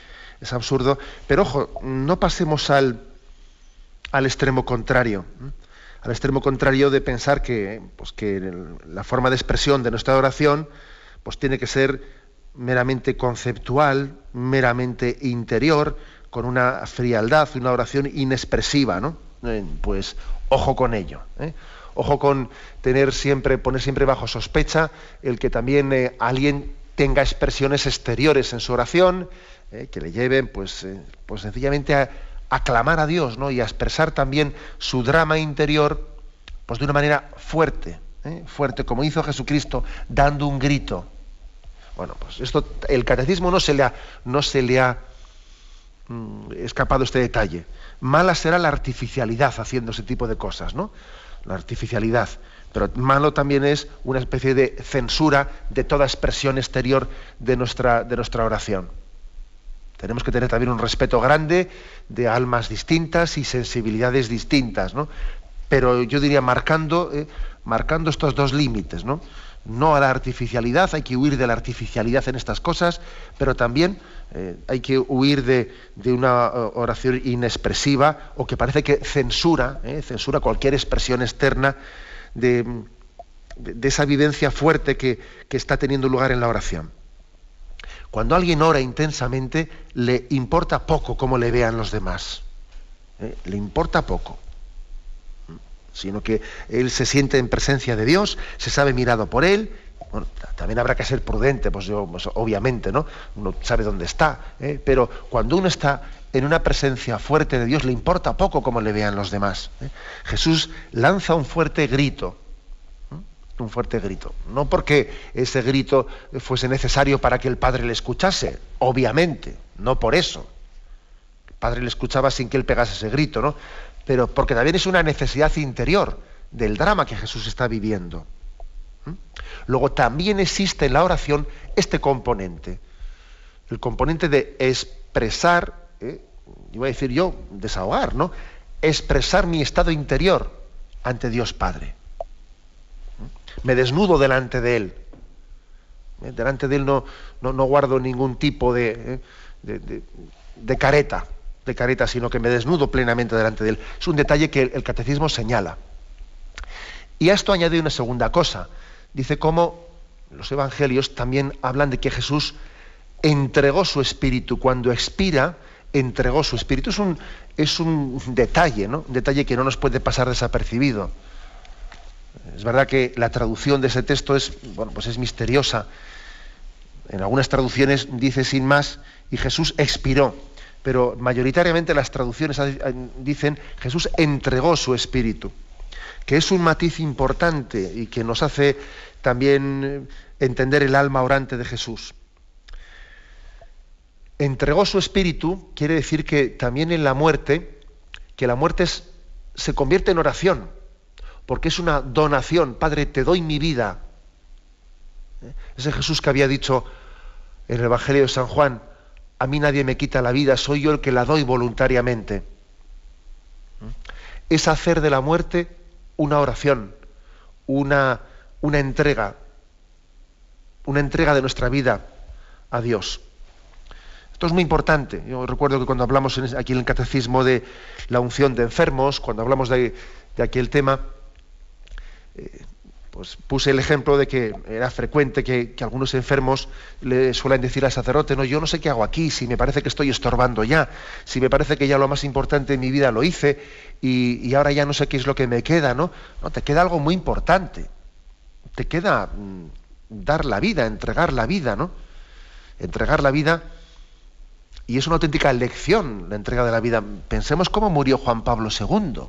[SPEAKER 1] es absurdo, pero ojo, no pasemos al, al extremo contrario. ¿eh? Al extremo contrario de pensar que, pues, que la forma de expresión de nuestra oración pues, tiene que ser meramente conceptual, meramente interior, con una frialdad, una oración inexpresiva, ¿no? Eh, pues ojo con ello. ¿eh? Ojo con tener siempre, poner siempre bajo sospecha el que también eh, alguien tenga expresiones exteriores en su oración, que le lleven, pues, pues sencillamente a, a clamar a Dios ¿no? y a expresar también su drama interior pues de una manera fuerte, ¿eh? fuerte, como hizo Jesucristo, dando un grito. Bueno, pues esto, el catecismo no se le ha, no se le ha mm, escapado este detalle. Mala será la artificialidad haciendo ese tipo de cosas, ¿no? La artificialidad. Pero malo también es una especie de censura de toda expresión exterior de nuestra, de nuestra oración. Tenemos que tener también un respeto grande de almas distintas y sensibilidades distintas, ¿no? Pero yo diría marcando, eh, marcando estos dos límites, ¿no? No a la artificialidad, hay que huir de la artificialidad en estas cosas, pero también eh, hay que huir de, una eh, oración inexpresiva o que parece que censura, censura cualquier expresión externa de, esa vivencia fuerte que está teniendo lugar en la oración. Cuando alguien ora intensamente, le importa poco cómo le vean los demás. ¿eh? Le importa poco. Sino que él se siente en presencia de Dios, se sabe mirado por él. También habrá que ser prudente, pues, yo, pues, obviamente, ¿no? Uno sabe dónde está. ¿eh? Pero cuando uno está en una presencia fuerte de Dios, le importa poco cómo le vean los demás. ¿eh? Jesús lanza un fuerte grito un fuerte grito. No porque ese grito fuese necesario para que el padre le escuchase, obviamente, no por eso. El padre le escuchaba sin que él pegase ese grito, ¿no? Pero porque también es una necesidad interior del drama que Jesús está viviendo. ¿Mm? Luego también existe en la oración este componente, el componente de expresar, ¿eh? iba a decir yo, desahogar, ¿no? Expresar mi estado interior ante Dios Padre me desnudo delante de Él. Eh, delante de Él no, no, guardo ningún tipo eh, de, de, careta, de careta, sino que me desnudo plenamente delante de Él. Es un detalle que el, catecismo señala. Y a esto añade una segunda cosa. Dice cómo los evangelios también hablan de que Jesús entregó su espíritu. Cuando expira, entregó su espíritu. Es un, es un detalle, ¿no? Un detalle que no nos puede pasar desapercibido. Es verdad que la traducción de ese texto es, bueno, pues es misteriosa. En algunas traducciones dice sin más, y Jesús expiró, pero mayoritariamente las traducciones dicen Jesús entregó su espíritu, que es un matiz importante y que nos hace también entender el alma orante de Jesús. entregó su espíritu quiere decir que también en la muerte, que la muerte se convierte en oración, porque es una donación. Padre, te doy mi vida. ¿Eh? Ese Jesús que había dicho en el Evangelio de San Juan, a mí nadie me quita la vida, soy yo el que la doy voluntariamente. ¿Eh? Es hacer de la muerte una oración, una, una entrega, una entrega de nuestra vida a Dios. Esto es muy importante. Yo recuerdo que cuando hablamos aquí en el catecismo de la unción de enfermos, cuando hablamos de, aquel tema, eh, pues puse el ejemplo de que era frecuente que, algunos enfermos le suelen decir al sacerdote, no, yo no sé qué hago aquí, si me parece que estoy estorbando ya, si me parece que ya lo más importante en mi vida lo hice y, ahora ya no sé qué es lo que me queda, ¿no? No, te queda algo muy importante. Te queda mm, dar la vida, entregar la vida, ¿no? Entregar la vida y es una auténtica lección la entrega de la vida. Pensemos cómo murió Juan Pablo II.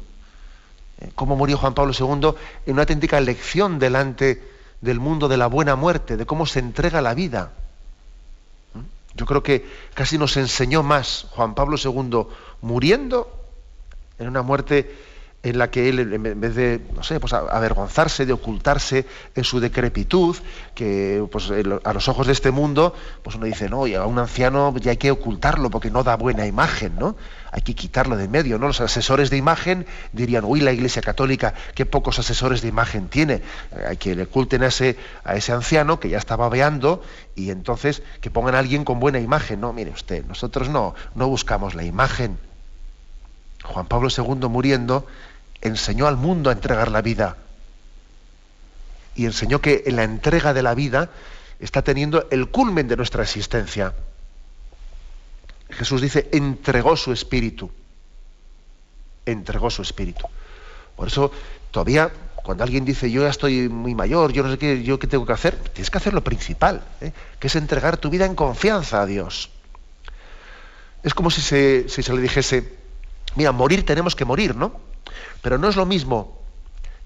[SPEAKER 1] Cómo murió Juan Pablo II en una auténtica lección delante del mundo de la buena muerte, de cómo se entrega la vida. ¿Mm? Yo creo que casi nos enseñó más Juan Pablo II muriendo en una muerte en la que él, en vez de, no sé, pues avergonzarse, de ocultarse en su decrepitud, que pues, a los ojos de este mundo, pues uno dice, no, y a un anciano ya hay que ocultarlo porque no da buena imagen, ¿no? Hay que quitarlo de medio, ¿no? Los asesores de imagen dirían, uy, la Iglesia Católica, qué pocos asesores de imagen tiene. Hay que le oculten a ese, a ese anciano que ya estaba veando y entonces que pongan a alguien con buena imagen. No, mire usted, nosotros no, no buscamos la imagen. Juan Pablo II muriendo enseñó al mundo a entregar la vida. Y enseñó que en la entrega de la vida está teniendo el culmen de nuestra existencia. Jesús dice, entregó su espíritu. Entregó su espíritu. Por eso, todavía, cuando alguien dice, yo ya estoy muy mayor, yo no sé qué, yo qué tengo que hacer, tienes que hacer lo principal, ¿eh? que es entregar tu vida en confianza a Dios. Es como si se, si se le dijese, mira, morir tenemos que morir, ¿no? Pero no es lo mismo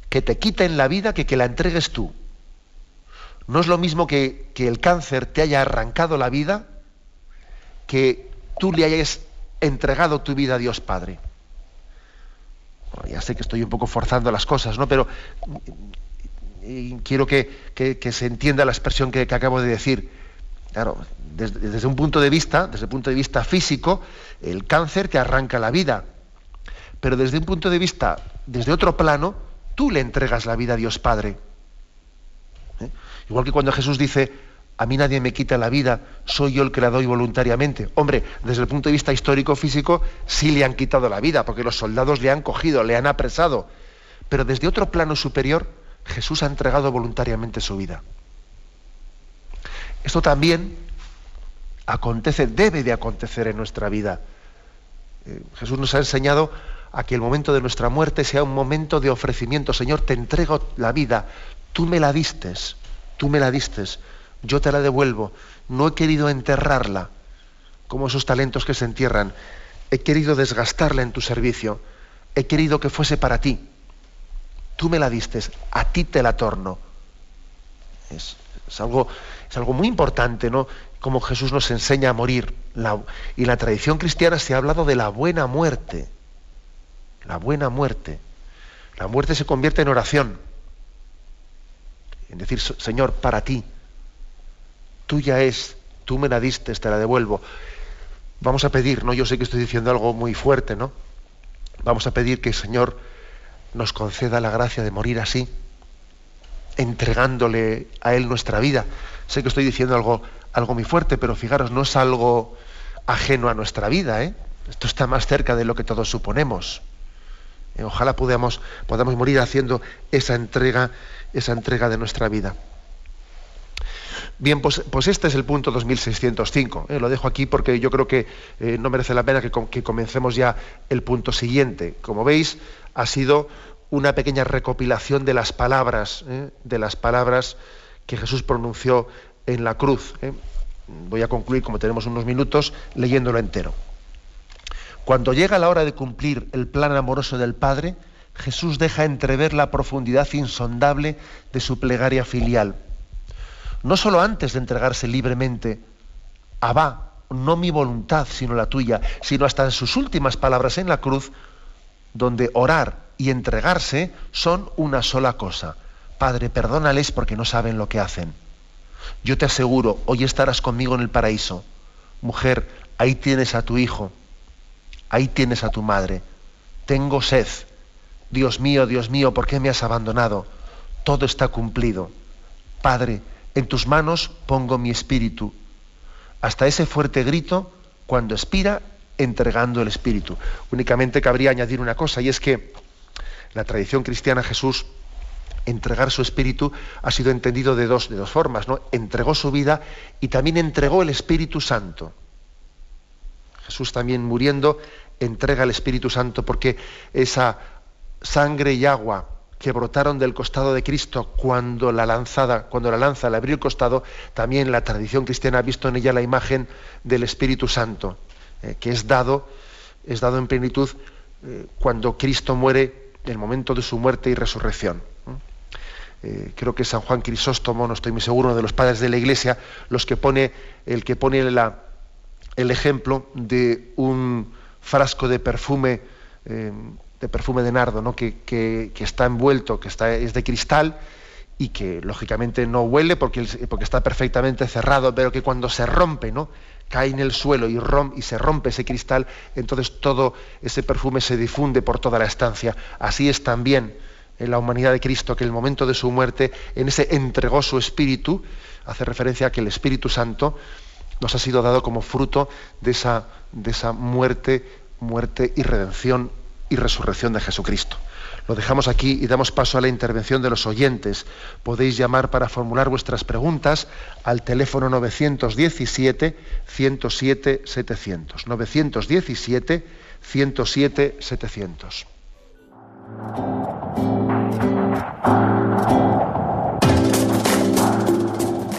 [SPEAKER 1] que te quiten la vida que que la entregues tú. No es lo mismo que, el cáncer te haya arrancado la vida que tú le hayas entregado tu vida a Dios Padre. ya sé que estoy un poco forzando las cosas, ¿no? Pero quiero que, se entienda la expresión que, acabo de decir. Claro, desde, desde, un punto de vista, desde el punto de vista físico, el cáncer te arranca la vida pero desde un punto de vista, desde otro plano, tú le entregas la vida a Dios Padre. ¿Eh? Igual que cuando Jesús dice, a mí nadie me quita la vida, soy yo el que la doy voluntariamente. Hombre, desde el punto de vista histórico-físico, sí le han quitado la vida, porque los soldados le han cogido, le han apresado. Pero desde otro plano superior, Jesús ha entregado voluntariamente su vida. Esto también acontece, debe de acontecer en nuestra vida. Eh, Jesús nos ha enseñado a que el momento de nuestra muerte sea un momento de ofrecimiento. Señor, te entrego la vida, tú me la distes, tú me la distes, yo te la devuelvo. No he querido enterrarla como esos talentos que se entierran. He querido desgastarla en tu servicio. He querido que fuese para ti. Tú me la distes, a ti te la torno. Es, algo, es algo muy importante, ¿no? Como Jesús nos enseña a morir. y la tradición cristiana se ha hablado de la buena muerte la buena muerte. La muerte se convierte en oración. En decir, Señor, para ti, tuya es, tú me la diste, te la devuelvo. Vamos a pedir, ¿no? Yo sé que estoy diciendo algo muy fuerte, ¿no? Vamos a pedir que el Señor nos conceda la gracia de morir así, entregándole a Él nuestra vida. Sé que estoy diciendo algo, algo muy fuerte, pero fijaros, no es algo ajeno a nuestra vida, ¿eh? Esto está más cerca de lo que todos suponemos. Eh, ojalá podamos, podamos morir haciendo esa entrega, esa entrega de nuestra vida. Bien, pues, pues este es el punto 2605. Eh, lo dejo aquí porque yo creo que eh, no merece la pena que, que, comencemos ya el punto siguiente. Como veis, ha sido una pequeña recopilación de las palabras, de las palabras que Jesús pronunció en la cruz. Voy a concluir, como tenemos unos minutos, leyéndolo entero. Cuando llega la hora de cumplir el plan amoroso del Padre, Jesús deja entrever la profundidad insondable de su plegaria filial. No solo antes de entregarse libremente, Abba, no mi voluntad, sino la tuya, sino hasta en sus últimas palabras en la cruz, donde orar y entregarse son una sola cosa. Padre, perdónales porque no saben lo que hacen. Yo te aseguro, hoy estarás conmigo en el paraíso. Mujer, ahí tienes a tu hijo, ahí tienes a tu madre. Tengo sed. Dios mío, Dios mío, ¿por qué me has abandonado? Todo está cumplido. Padre, en tus manos pongo mi espíritu. Hasta ese fuerte grito, cuando expira, entregando el espíritu. Únicamente cabría añadir una cosa, y es que la tradición cristiana Jesús entregar su espíritu ha sido entendido de dos, de dos formas, ¿no? Entregó su vida y también entregó el Espíritu Santo. Jesús también muriendo entrega el Espíritu Santo porque esa sangre y agua que brotaron del costado de Cristo cuando la lanzada, cuando la lanza le abrió el costado, también la tradición cristiana ha visto en ella la imagen del Espíritu Santo, eh, que es dado, es dado en plenitud eh, cuando Cristo muere, en el momento de su muerte y resurrección. Eh, creo que San Juan Crisóstomo, no estoy muy seguro, uno de los padres de la Iglesia, los que pone, el que pone el ejemplo de un frasco de perfume de perfume de nardo, ¿no? que, está envuelto, que está, es de cristal y que lógicamente no huele porque, porque está perfectamente cerrado, pero que cuando se rompe, ¿no? cae en el suelo y, y se rompe ese cristal, entonces todo ese perfume se difunde por toda la estancia. Así es también en la humanidad de Cristo, que en el momento de su muerte, en ese entregó su espíritu, hace referencia a que el Espíritu Santo nos ha sido dado como fruto de esa, de esa muerte, muerte y redención y resurrección de Jesucristo. Lo dejamos aquí y damos paso a la intervención de los oyentes. Podéis llamar para formular vuestras preguntas al teléfono 917 107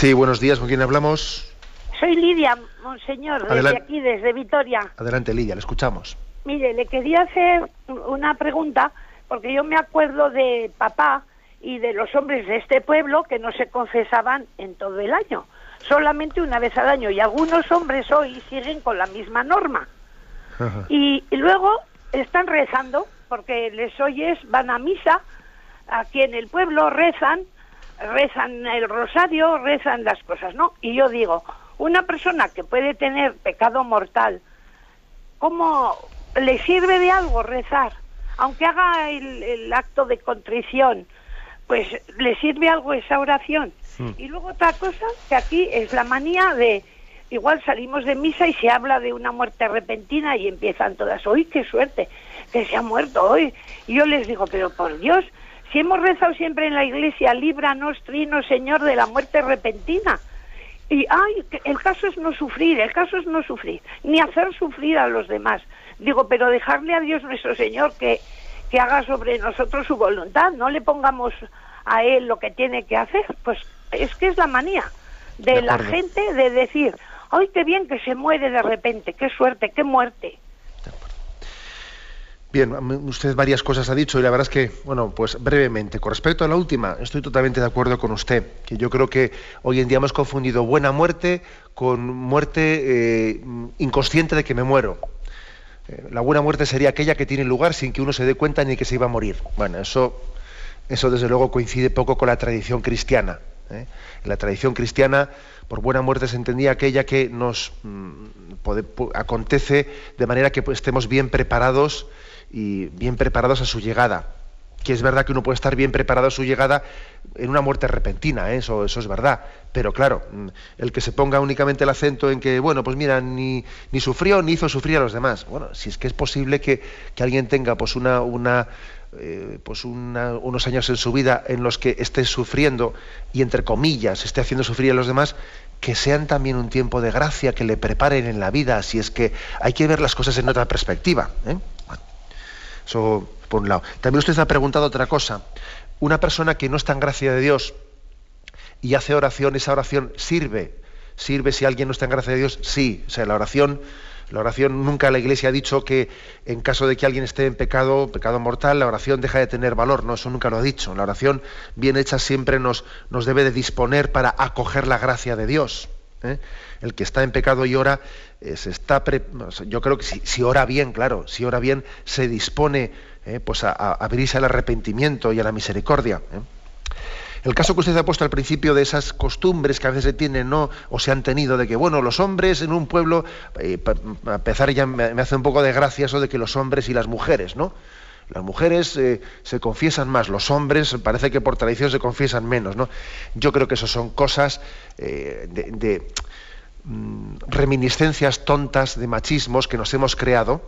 [SPEAKER 1] Sí, buenos días. ¿Con quién hablamos?
[SPEAKER 3] Soy Lidia, monseñor, desde aquí, desde Vitoria.
[SPEAKER 1] Adelante, Lidia, le escuchamos.
[SPEAKER 3] Mire, le quería hacer una pregunta, porque yo me acuerdo de papá y de los hombres de este pueblo que no se confesaban en todo el año, solamente una vez al año. Y algunos hombres hoy siguen con la misma norma. Y, y luego están rezando, porque les oyes, van a misa, aquí en el pueblo rezan, rezan el rosario, rezan las cosas, ¿no? Y yo digo, una persona que puede tener pecado mortal, ¿cómo le sirve de algo rezar? Aunque haga el, acto de contrición, pues le sirve algo esa oración. Y luego otra cosa, que aquí es la manía de, igual salimos de misa y se habla de una muerte repentina y empiezan todas, ¡uy, qué suerte! que se ha muerto hoy. Y yo les digo, pero por Dios, si hemos rezado siempre en la iglesia, líbranos, trino, Señor, de la muerte repentina. Y, ay, el caso es no sufrir, el caso es no sufrir, ni hacer sufrir a los demás. Digo, pero dejarle a Dios nuestro Señor que, que haga sobre nosotros su voluntad, no le pongamos a Él lo que tiene que hacer. Pues es que es la manía de, la gente de decir, ¡ay, qué bien que se muere de repente! ¡Qué suerte, qué muerte!
[SPEAKER 1] Bien, usted varias cosas ha dicho y la verdad es que, bueno, pues brevemente, con respecto a la última, estoy totalmente de acuerdo con usted, que yo creo que hoy en día hemos confundido buena muerte con muerte eh, inconsciente de que me muero. Eh, la buena muerte sería aquella que tiene lugar sin que uno se dé cuenta ni que se iba a morir. Bueno, eso, eso desde luego coincide poco con la tradición cristiana. ¿eh? En la tradición cristiana, por buena muerte se entendía aquella que nos mm, acontece de manera que pues, estemos bien preparados y bien preparados a su llegada. Que es verdad que uno puede estar bien preparado a su llegada en una muerte repentina, ¿eh? eso, eso es verdad. Pero claro, mm, el que se ponga únicamente el acento en que, bueno, pues mira, ni, ni sufrió ni hizo sufrir a los demás. Bueno, si es que es posible que, que alguien tenga pues una, una eh, pues unos años en su vida en los que esté sufriendo y entre comillas esté haciendo sufrir a los demás, que sean también un tiempo de gracia, que le preparen en la vida, si es que hay que ver las cosas en otra perspectiva. ¿eh? Eso por un lado. También usted ha preguntado otra cosa. Una persona que no está en gracia de Dios y hace oración, esa oración sirve. ¿Sirve si alguien no está en gracia de Dios? Sí. O sea, la oración, la oración nunca la Iglesia ha dicho que en caso de que alguien esté en pecado, pecado mortal, la oración deja de tener valor. No, eso nunca lo ha dicho. La oración bien hecha siempre nos, nos debe de disponer para acoger la gracia de Dios. ¿Eh? El que está en pecado y ora, eh, se está yo creo que si, ora bien, claro, si ora bien, se dispone ¿eh? pues a, abrirse al arrepentimiento y a la misericordia. El caso que usted ha puesto al principio de esas costumbres que a veces se tienen ¿no? o se han tenido de que, bueno, los hombres en un pueblo, a empezar ya me, hace un poco de gracia eso de que los hombres y las mujeres, ¿no? Las mujeres se confiesan más, los hombres parece que por tradición se confiesan menos. ¿no? Yo creo que eso son cosas de, Mm, reminiscencias tontas de machismos que nos hemos creado,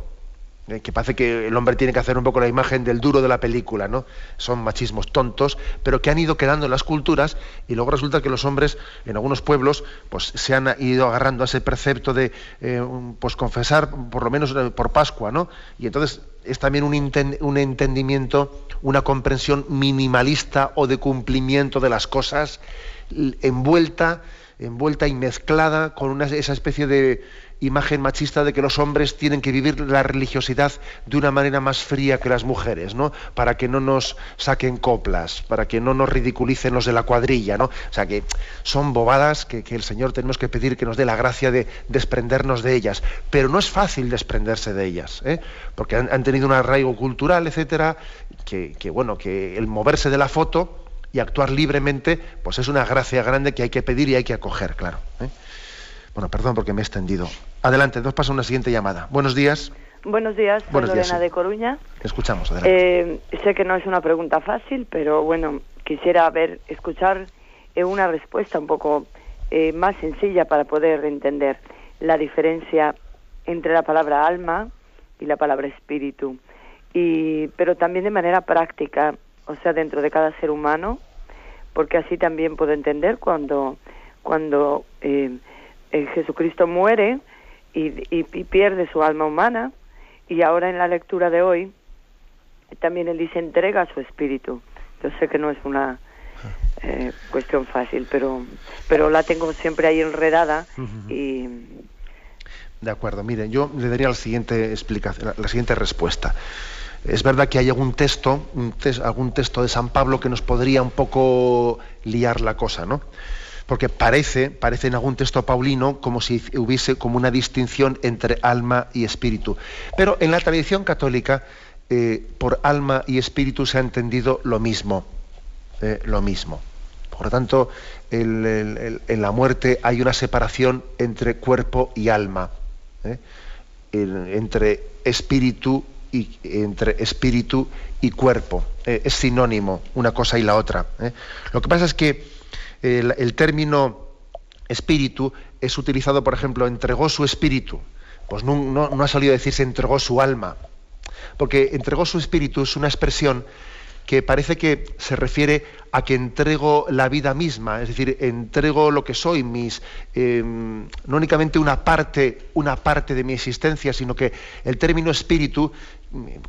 [SPEAKER 1] eh, que parece que el hombre tiene que hacer un poco la imagen del duro de la película, ¿no? Son machismos tontos, pero que han ido quedando en las culturas y luego resulta que los hombres en algunos pueblos pues se han ido agarrando a ese precepto de eh, pues confesar por lo menos eh, por Pascua, ¿no? Y entonces es también un, un entendimiento, una comprensión minimalista o de cumplimiento de las cosas envuelta envuelta y mezclada con una, esa especie de imagen machista de que los hombres tienen que vivir la religiosidad de una manera más fría que las mujeres, ¿no? Para que no nos saquen coplas, para que no nos ridiculicen los de la cuadrilla, ¿no? O sea que son bobadas que, el Señor tenemos que pedir que nos dé la gracia de desprendernos de ellas. Pero no es fácil desprenderse de ellas, ¿eh? porque han, tenido un arraigo cultural, etcétera, que, que bueno, que el moverse de la foto y actuar libremente, pues es una gracia grande que hay que pedir y hay que acoger, claro. ¿eh? Bueno, perdón porque me he extendido. Adelante, nos pasa una siguiente llamada. Buenos días.
[SPEAKER 4] Buenos días, soy Lorena de Coruña.
[SPEAKER 1] Escuchamos, adelante.
[SPEAKER 4] Eh, sé que no es una pregunta fácil, pero bueno, quisiera ver, escuchar eh, una respuesta un poco más sencilla para poder entender la diferencia entre la palabra alma y la palabra espíritu. Y, pero también de manera práctica, o sea, dentro de cada ser humano, porque así también puedo entender cuando, cuando eh, eh, Jesucristo muere y, y, pierde su alma humana, y ahora en la lectura de hoy también él dice entrega su espíritu. Yo sé que no es una eh, cuestión fácil, pero, pero la tengo siempre ahí enredada y...
[SPEAKER 1] De acuerdo, miren, yo le daría la siguiente explicación, la siguiente respuesta. Es verdad que hay algún texto, algún texto de San Pablo que nos podría un poco liar la cosa, ¿no? Porque parece, parece en algún texto paulino como si hubiese como una distinción entre alma y espíritu. Pero en la tradición católica, eh, por alma y espíritu se ha entendido lo mismo. Eh, lo mismo. Por lo tanto, en la muerte hay una separación entre cuerpo y alma, ¿eh? entre espíritu y, entre espíritu y cuerpo. Es sinónimo una cosa y la otra. Lo que pasa es que el, término espíritu es utilizado, por ejemplo, entregó su espíritu. Pues no, ha salido a decirse entregó su alma. Porque entregó su espíritu es una expresión que parece que se refiere a que entrego la vida misma, es decir, entrego lo que soy, mis, em, no únicamente una parte, una parte de mi existencia, sino que el término espíritu,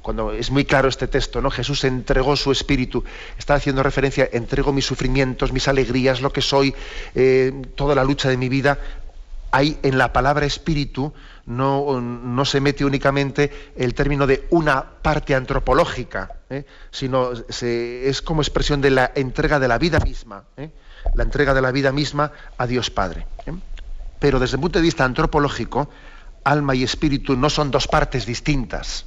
[SPEAKER 1] cuando es muy claro este texto, ¿no? Jesús entregó su espíritu, está haciendo referencia, entrego mis sufrimientos, mis alegrías, lo que soy, eh, toda la lucha de mi vida, hay en la palabra espíritu no, no se mete únicamente el término de una parte antropológica, ¿eh? sino es como expresión de la entrega de la vida misma, ¿eh? la entrega de la vida misma a Dios Padre. Pero desde el punto de vista antropológico, alma y espíritu no son dos partes distintas.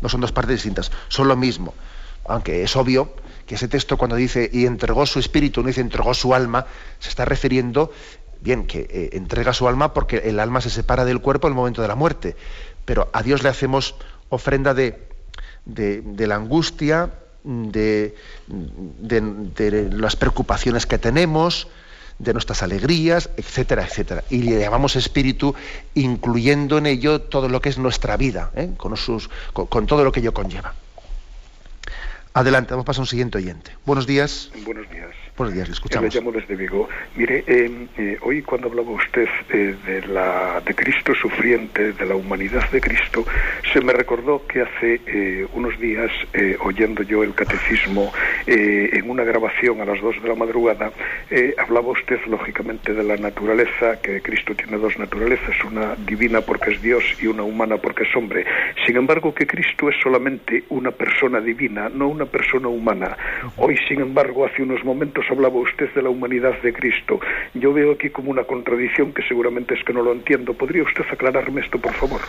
[SPEAKER 1] No son dos partes distintas, son lo mismo. Aunque es obvio que ese texto cuando dice y entregó su espíritu, no dice entregó su alma, se está refiriendo bien, que eh, entrega su alma porque el alma se separa del cuerpo en el momento de la muerte, pero a Dios le hacemos ofrenda de, de, la angustia, de, de, las preocupaciones que tenemos, de nuestras alegrías, etcétera, etcétera. Y le llamamos espíritu, incluyendo en ello todo lo que es nuestra vida, ¿eh? con, sus, con todo lo que ello conlleva. Adelante, vamos a pasar a un siguiente oyente. Buenos días.
[SPEAKER 5] Buenos días.
[SPEAKER 1] Buenos días, le escuchamos.
[SPEAKER 5] Me llamo desde Vigo. Mire, em, eh, hoy cuando hablaba usted eh, de, la, de Cristo sufriente, de la humanidad de Cristo, se me recordó que hace eh, unos días, oyendo yo el catecismo en una grabación a las dos de la madrugada, hablaba usted lógicamente de la naturaleza, que Cristo tiene dos naturalezas, una divina porque es Dios y una humana porque es hombre. Sin embargo, que Cristo es solamente una persona divina, no una persona humana. Hoy, sin embargo, hace unos momentos hablaba usted de la humanidad de Cristo. Yo veo aquí como una contradicción que seguramente es que no lo entiendo. ¿Podría usted aclararme esto, por favor?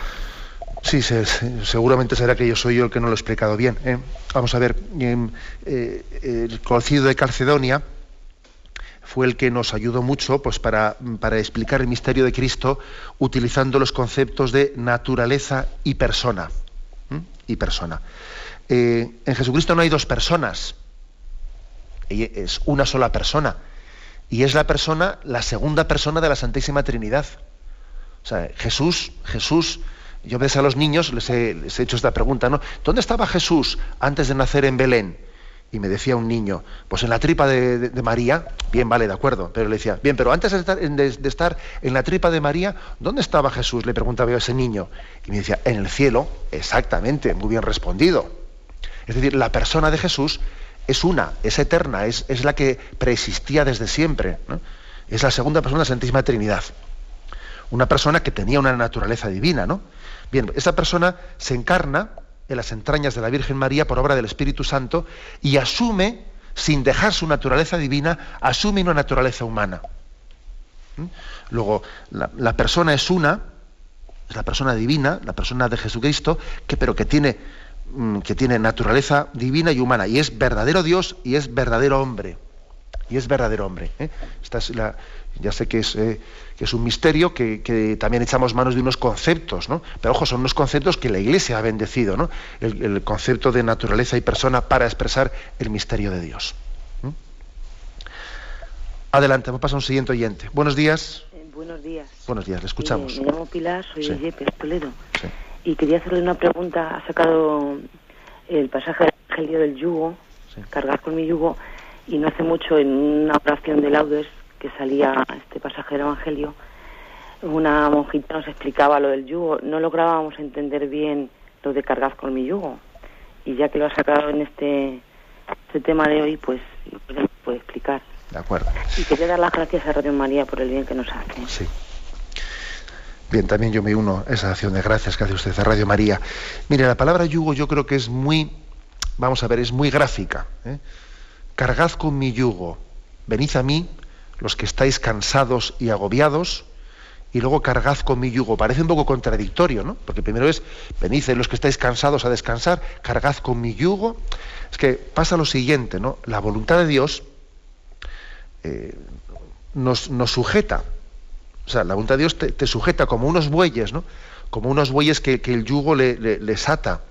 [SPEAKER 1] Sí, seguramente será que yo soy yo el que no lo he explicado bien. ¿eh? Vamos a ver, em, eh, el Concilio de Calcedonia fue el que nos ayudó mucho pues, para, para explicar el misterio de Cristo utilizando los conceptos de naturaleza y persona. Y persona. Eh, en Jesucristo no hay dos personas, es una sola persona. Y es la persona, la segunda persona de la Santísima Trinidad. O sea, Jesús, Jesús, yo ves a los niños, les he, hecho esta pregunta, ¿no? ¿Dónde estaba Jesús antes de nacer en Belén? Y me decía un niño, pues en la tripa de, María, bien, vale, de acuerdo, pero le decía, bien, pero antes de estar, de estar, en la tripa de María, ¿dónde estaba Jesús? Le preguntaba yo a ese niño. Y me decía, en el cielo, exactamente, muy bien respondido. Es decir, la persona de Jesús es una, es eterna, es, es la que preexistía desde siempre. Es la segunda persona de la Santísima Trinidad. Una persona que tenía una naturaleza divina, ¿no? Bien, esa persona se encarna en las entrañas de la Virgen María por obra del Espíritu Santo y asume, sin dejar su naturaleza divina, asume una naturaleza humana. ¿Mm? Luego, la, la, persona es una, es la persona divina, la persona de Jesucristo, que, pero que tiene que tiene naturaleza divina y humana, y es verdadero Dios y es verdadero hombre. Y es verdadero hombre. ¿eh? Esta es la, ya sé que es, eh, que es un misterio, que, también echamos manos de unos conceptos, ¿no? pero ojo, son unos conceptos que la Iglesia ha bendecido, ¿no? el, concepto de naturaleza y persona para expresar el misterio de Dios. Adelante, vamos a pasar a un siguiente oyente. Buenos días.
[SPEAKER 6] Eh, buenos días.
[SPEAKER 1] Buenos días, le escuchamos.
[SPEAKER 6] me llamo Pilar, soy de Yepes, Toledo. Sí y quería hacerle una pregunta. Ha sacado el pasaje del Evangelio del yugo, cargar con mi yugo, y no hace mucho en una oración de laudes que salía este pasaje del Evangelio, una monjita nos explicaba lo del yugo. No lográbamos entender bien lo de cargar con mi yugo. Y ya que lo ha sacado en este, este tema de hoy, pues, pues puede explicar.
[SPEAKER 1] De acuerdo.
[SPEAKER 6] Y quería dar las gracias a Radio María por el bien que nos hace.
[SPEAKER 1] Sí. Bien, también yo me uno a esa acción de gracias que hace usted a Radio María. Mire, la palabra yugo yo creo que es muy, vamos a ver, es muy gráfica. ¿eh? Cargad con mi yugo, venid a mí, los que estáis cansados y agobiados, y luego cargad con mi yugo. Parece un poco contradictorio, ¿no? Porque primero es, venid los que estáis cansados a descansar, cargad con mi yugo. Es que pasa lo siguiente, ¿no? La voluntad de Dios eh, nos, nos sujeta o sea, la voluntad de Dios te, sujeta como unos bueyes, ¿no? Como unos bueyes que, el yugo le, les ata.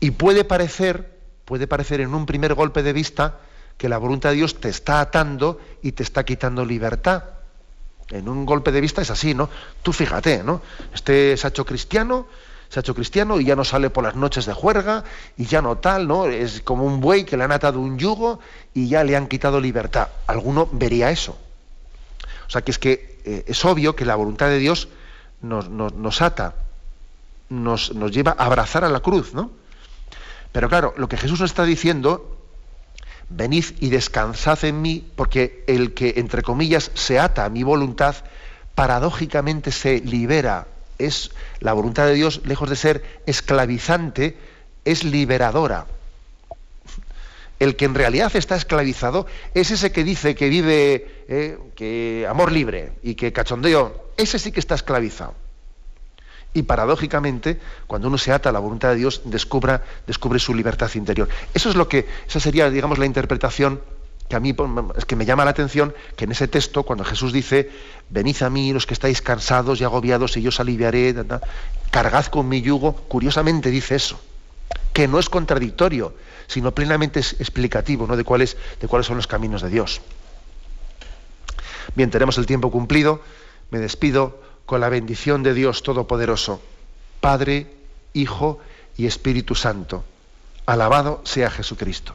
[SPEAKER 1] Y puede parecer, puede parecer en un primer golpe de vista que la voluntad de Dios te está atando y te está quitando libertad. En un golpe de vista es así, ¿no? Tú fíjate, ¿no? Este se cristiano, se ha hecho cristiano y ya no sale por las noches de juerga y ya no tal, ¿no? Es como un buey que le han atado un yugo y ya le han quitado libertad. Alguno vería eso. O sea que es que eh, es obvio que la voluntad de Dios nos, ata, nos, nos, lleva a abrazar a la cruz, ¿no? Pero claro, lo que Jesús nos está diciendo, venid y descansad en mí, porque el que, entre comillas, se ata a mi voluntad, paradójicamente se libera. Es la voluntad de Dios, lejos de ser esclavizante, es liberadora. El que en realidad está esclavizado es ese que dice que vive eh, que amor libre y que cachondeo. Ese sí que está esclavizado. Y paradójicamente, cuando uno se ata a la voluntad de Dios, descubra, descubre su libertad interior. Eso es lo que, esa sería, digamos, la interpretación que a mí es que me llama la atención que en ese texto, cuando Jesús dice, venid a mí los que estáis cansados y agobiados, y yo os aliviaré, cargad con mi yugo, curiosamente dice eso, que no es contradictorio, sino plenamente explicativo ¿no? de, cuáles, de cuáles son los caminos de Dios. Bien, tenemos el tiempo cumplido, me despido con la bendición de Dios Todopoderoso, Padre, Hijo y Espíritu Santo. Alabado sea Jesucristo.